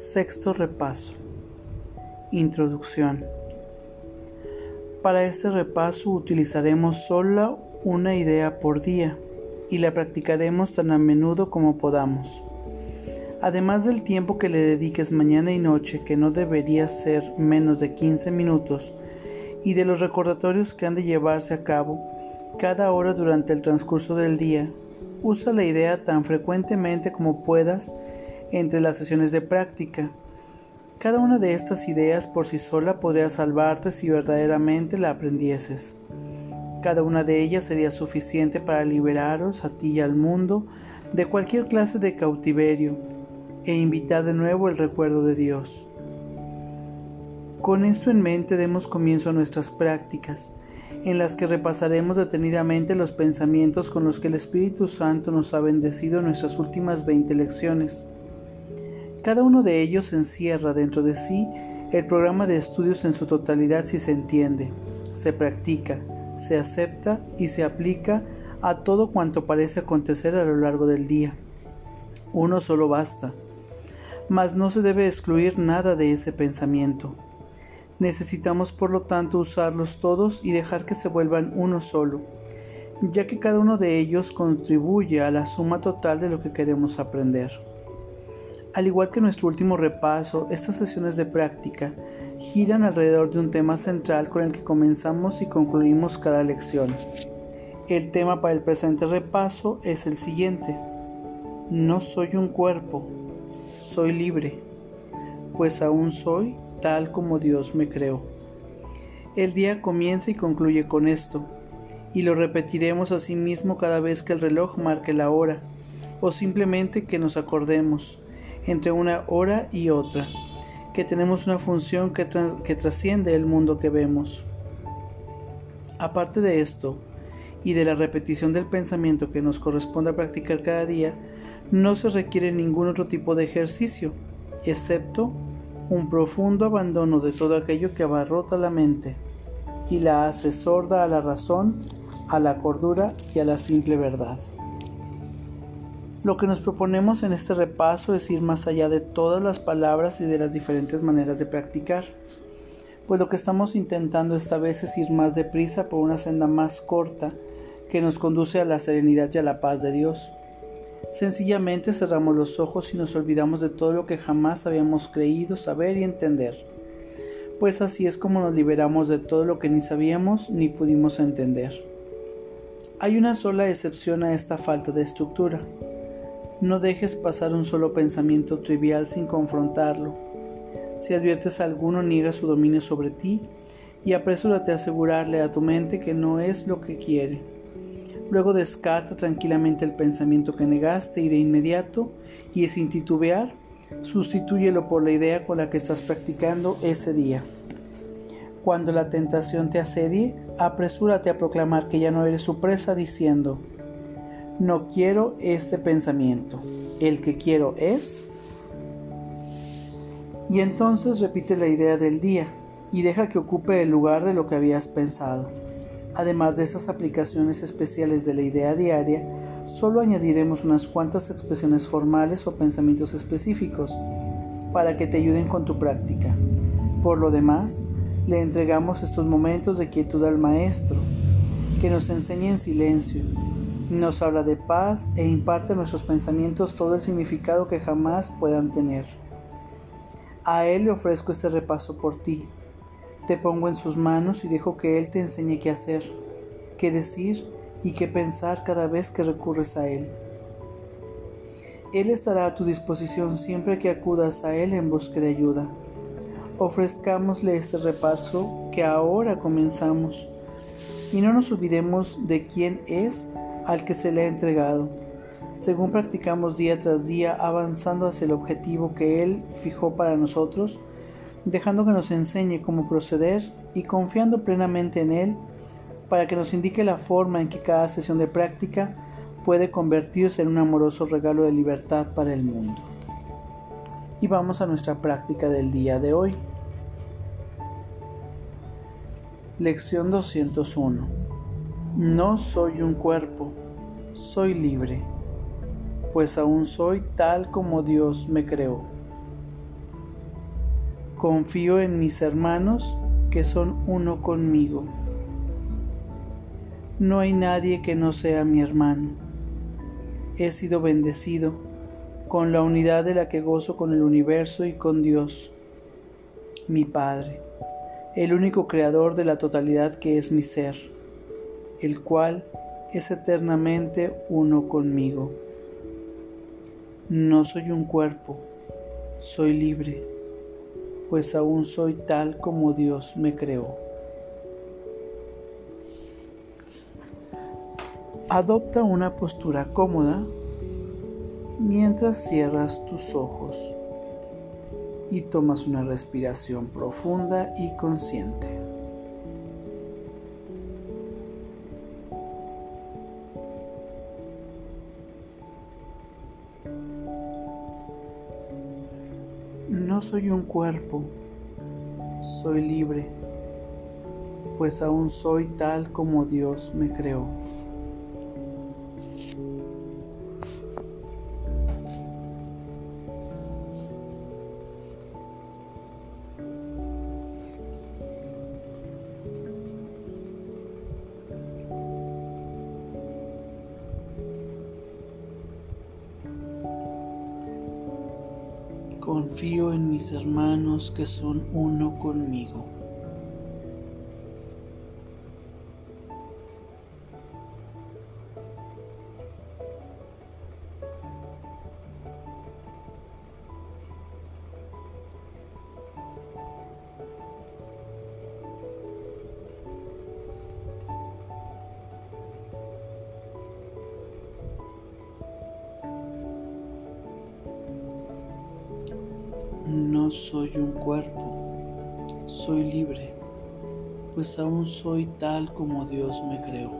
Sexto repaso. Introducción. Para este repaso utilizaremos solo una idea por día y la practicaremos tan a menudo como podamos. Además del tiempo que le dediques mañana y noche, que no debería ser menos de 15 minutos, y de los recordatorios que han de llevarse a cabo cada hora durante el transcurso del día, usa la idea tan frecuentemente como puedas entre las sesiones de práctica. Cada una de estas ideas por sí sola podría salvarte si verdaderamente la aprendieses. Cada una de ellas sería suficiente para liberaros a ti y al mundo de cualquier clase de cautiverio e invitar de nuevo el recuerdo de Dios. Con esto en mente demos comienzo a nuestras prácticas, en las que repasaremos detenidamente los pensamientos con los que el Espíritu Santo nos ha bendecido en nuestras últimas 20 lecciones. Cada uno de ellos encierra dentro de sí el programa de estudios en su totalidad si se entiende, se practica, se acepta y se aplica a todo cuanto parece acontecer a lo largo del día. Uno solo basta, mas no se debe excluir nada de ese pensamiento. Necesitamos por lo tanto usarlos todos y dejar que se vuelvan uno solo, ya que cada uno de ellos contribuye a la suma total de lo que queremos aprender. Al igual que nuestro último repaso, estas sesiones de práctica giran alrededor de un tema central con el que comenzamos y concluimos cada lección. El tema para el presente repaso es el siguiente. No soy un cuerpo, soy libre, pues aún soy tal como Dios me creó. El día comienza y concluye con esto, y lo repetiremos a sí mismo cada vez que el reloj marque la hora, o simplemente que nos acordemos entre una hora y otra, que tenemos una función que, trasciende el mundo que vemos. Aparte de esto, y de la repetición del pensamiento que nos corresponde practicar cada día, no se requiere ningún otro tipo de ejercicio, excepto un profundo abandono de todo aquello que abarrota la mente y la hace sorda a la razón, a la cordura y a la simple verdad. Lo que nos proponemos en este repaso es ir más allá de todas las palabras y de las diferentes maneras de practicar, pues lo que estamos intentando esta vez es ir más deprisa por una senda más corta que nos conduce a la serenidad y a la paz de Dios. Sencillamente cerramos los ojos y nos olvidamos de todo lo que jamás habíamos creído saber y entender, pues así es como nos liberamos de todo lo que ni sabíamos ni pudimos entender. Hay una sola excepción a esta falta de estructura, no dejes pasar un solo pensamiento trivial sin confrontarlo. Si adviertes a alguno, niega su dominio sobre ti y apresúrate a asegurarle a tu mente que no es lo que quiere. Luego descarta tranquilamente el pensamiento que negaste y de inmediato, y sin titubear, sustitúyelo por la idea con la que estás practicando ese día. Cuando la tentación te asedie, apresúrate a proclamar que ya no eres su presa diciendo, no quiero este pensamiento. El que quiero es... Y entonces repite la idea del día y deja que ocupe el lugar de lo que habías pensado. Además de estas aplicaciones especiales de la idea diaria, solo añadiremos unas cuantas expresiones formales o pensamientos específicos para que te ayuden con tu práctica. Por lo demás, le entregamos estos momentos de quietud al Maestro, que nos enseñe en silencio nos habla de paz e imparte a nuestros pensamientos todo el significado que jamás puedan tener. A Él le ofrezco este repaso por ti. Te pongo en sus manos y dejo que Él te enseñe qué hacer, qué decir y qué pensar cada vez que recurres a Él. Él estará a tu disposición siempre que acudas a Él en busca de ayuda. Ofrezcámosle este repaso que ahora comenzamos y no nos olvidemos de quién es al que se le ha entregado, según practicamos día tras día avanzando hacia el objetivo que Él fijó para nosotros, dejando que nos enseñe cómo proceder y confiando plenamente en Él para que nos indique la forma en que cada sesión de práctica puede convertirse en un amoroso regalo de libertad para el mundo. Y vamos a nuestra práctica del día de hoy. Lección 201 no soy un cuerpo, soy libre, pues aún soy tal como Dios me creó. Confío en mis hermanos que son uno conmigo. No hay nadie que no sea mi hermano. He sido bendecido con la unidad de la que gozo con el universo y con Dios, mi Padre, el único creador de la totalidad que es mi ser, el cual es eternamente uno conmigo. No soy un cuerpo, soy libre, pues aún soy tal como Dios me creó. Adopta una postura cómoda mientras cierras tus ojos y tomas una respiración profunda y consciente. Soy un cuerpo, soy libre, pues aún soy tal como Dios me creó. Confío en mis hermanos que son uno conmigo. Soy un cuerpo, soy libre, pues aún soy tal como Dios me creó.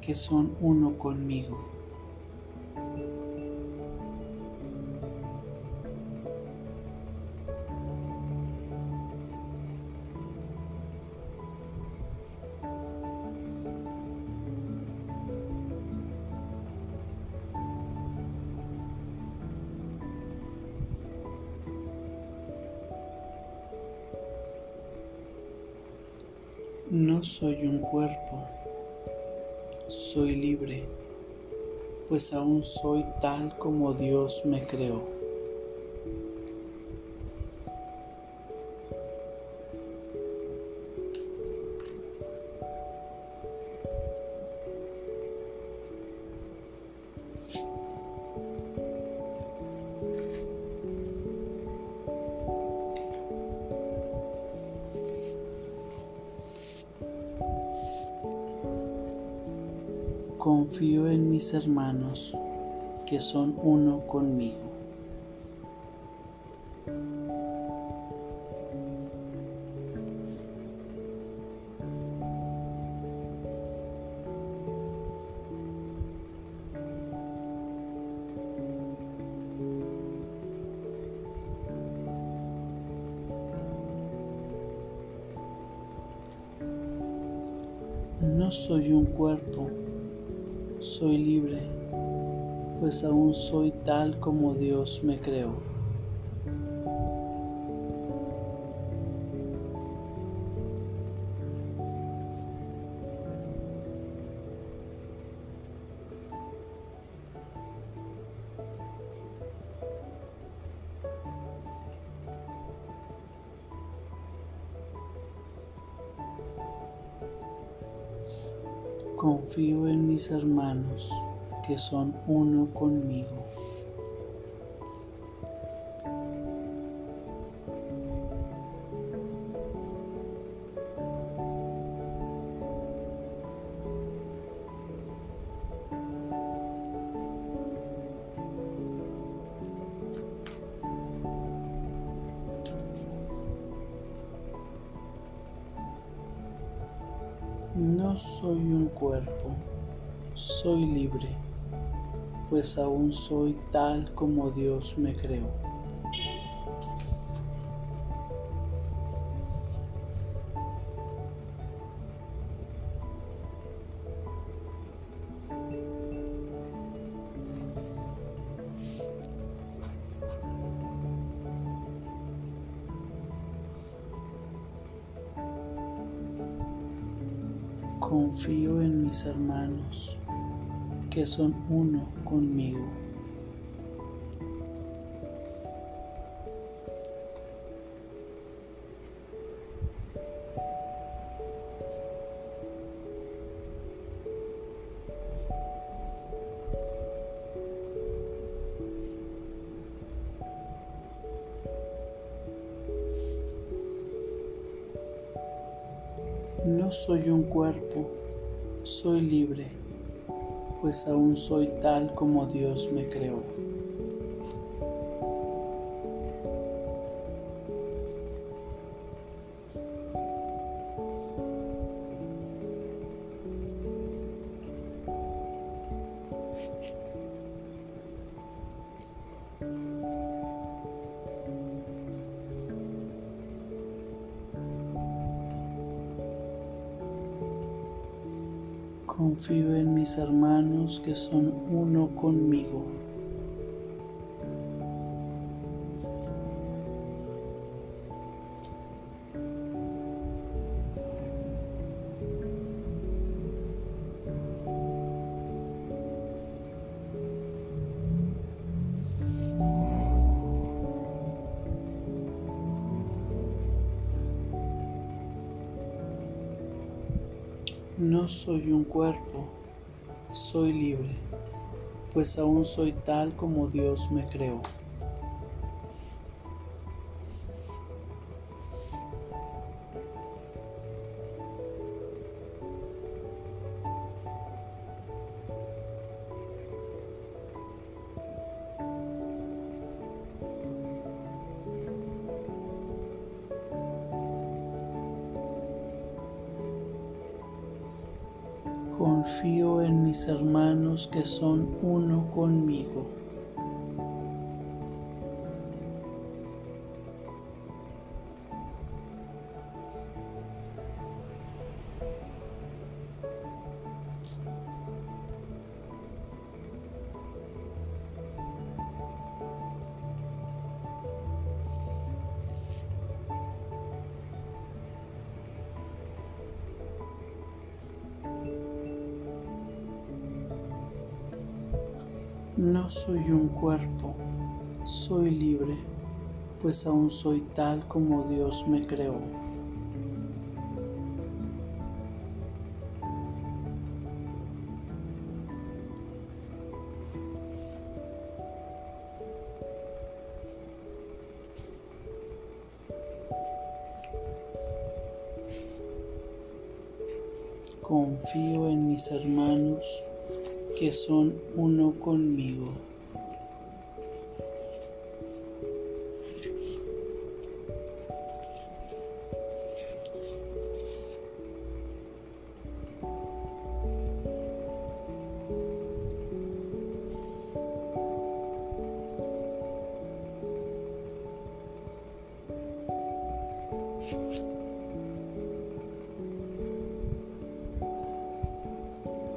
Que son uno conmigo. Soy un cuerpo, soy libre, pues aún soy tal como Dios me creó. Confío en mis hermanos que son uno conmigo. No soy un cuerpo soy libre, pues aún soy tal como Dios me creó. Confío en mis hermanos que son uno conmigo. Pues aún soy tal como Dios me creó. Confío en mis hermanos que son uno conmigo. No soy un cuerpo, soy libre, pues aún soy tal como Dios me creó. Confío en mis hermanos que son uno conmigo. Cuerpo, soy libre, pues aún soy tal como Dios me creó. No soy un cuerpo, soy libre, pues aún soy tal como Dios me creó. Confío en mis hermanos que son uno conmigo.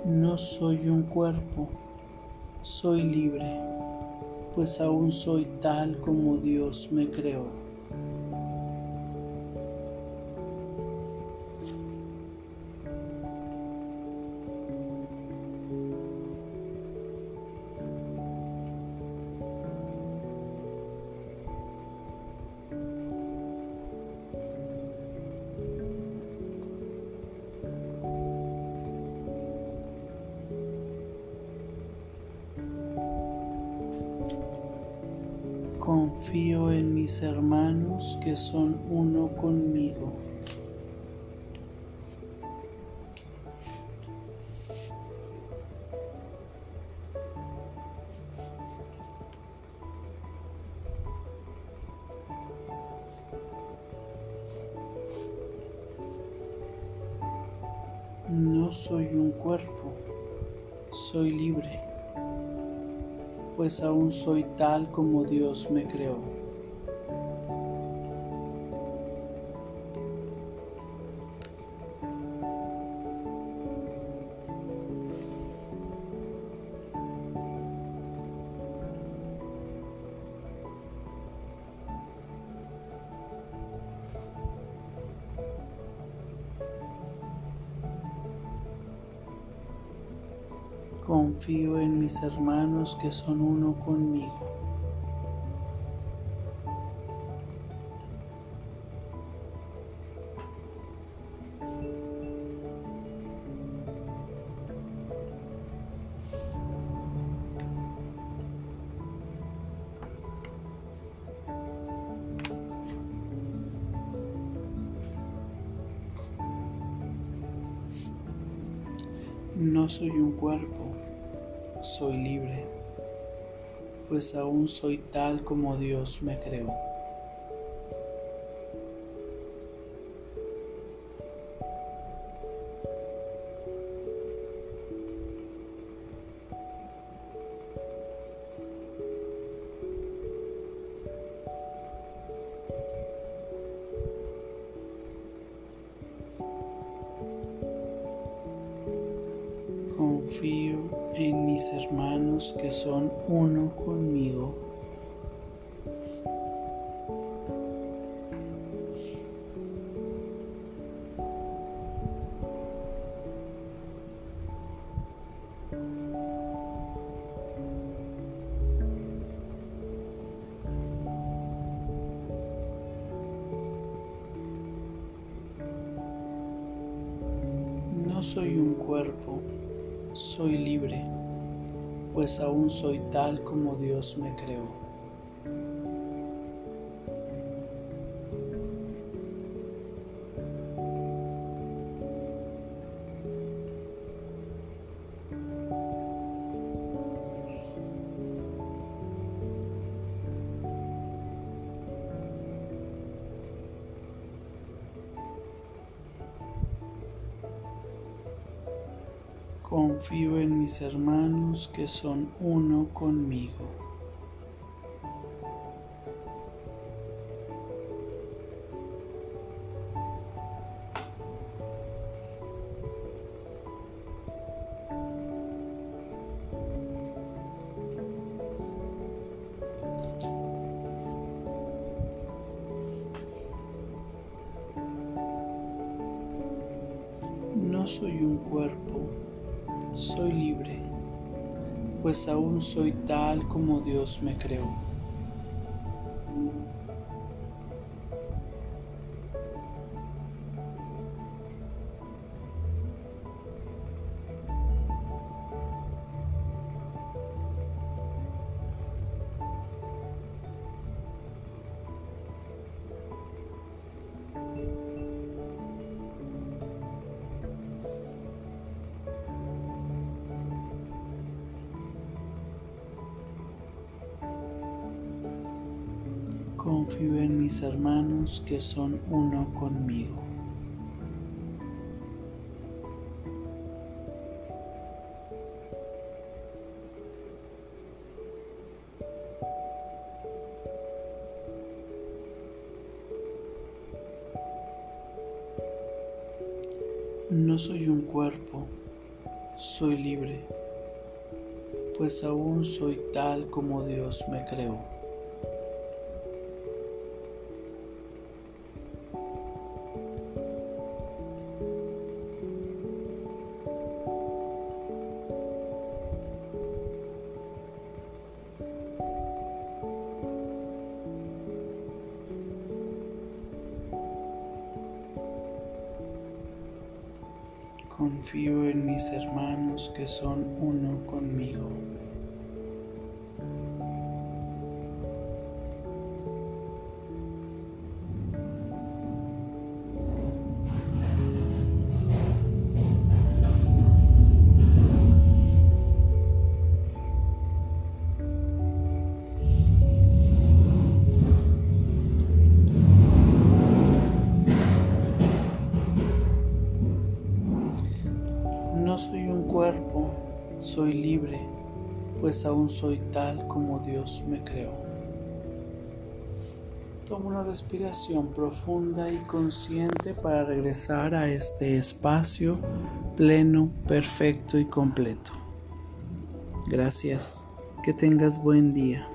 No soy un cuerpo, soy libre, pues aún soy tal como Dios me creó. Hermanos que son uno conmigo. No soy un cuerpo, soy libre, pues aún soy tal como Dios me creó. Confío en mis hermanos que son uno conmigo. No soy un cuerpo, soy libre, pues aún soy tal como Dios me creó. Uno conmigo. Soy tal como Dios me creó. Confío en mis hermanos que son uno conmigo. No soy un cuerpo soy libre, pues aún soy tal como Dios me creó. Confío en mis hermanos que son uno conmigo. No soy un cuerpo, soy libre, pues aún soy tal como Dios me creó. Confío en mis hermanos que son uno conmigo. Soy libre, pues aún soy tal como Dios me creó. Toma una respiración profunda y consciente para regresar a este espacio pleno, perfecto y completo. Gracias. Que tengas buen día.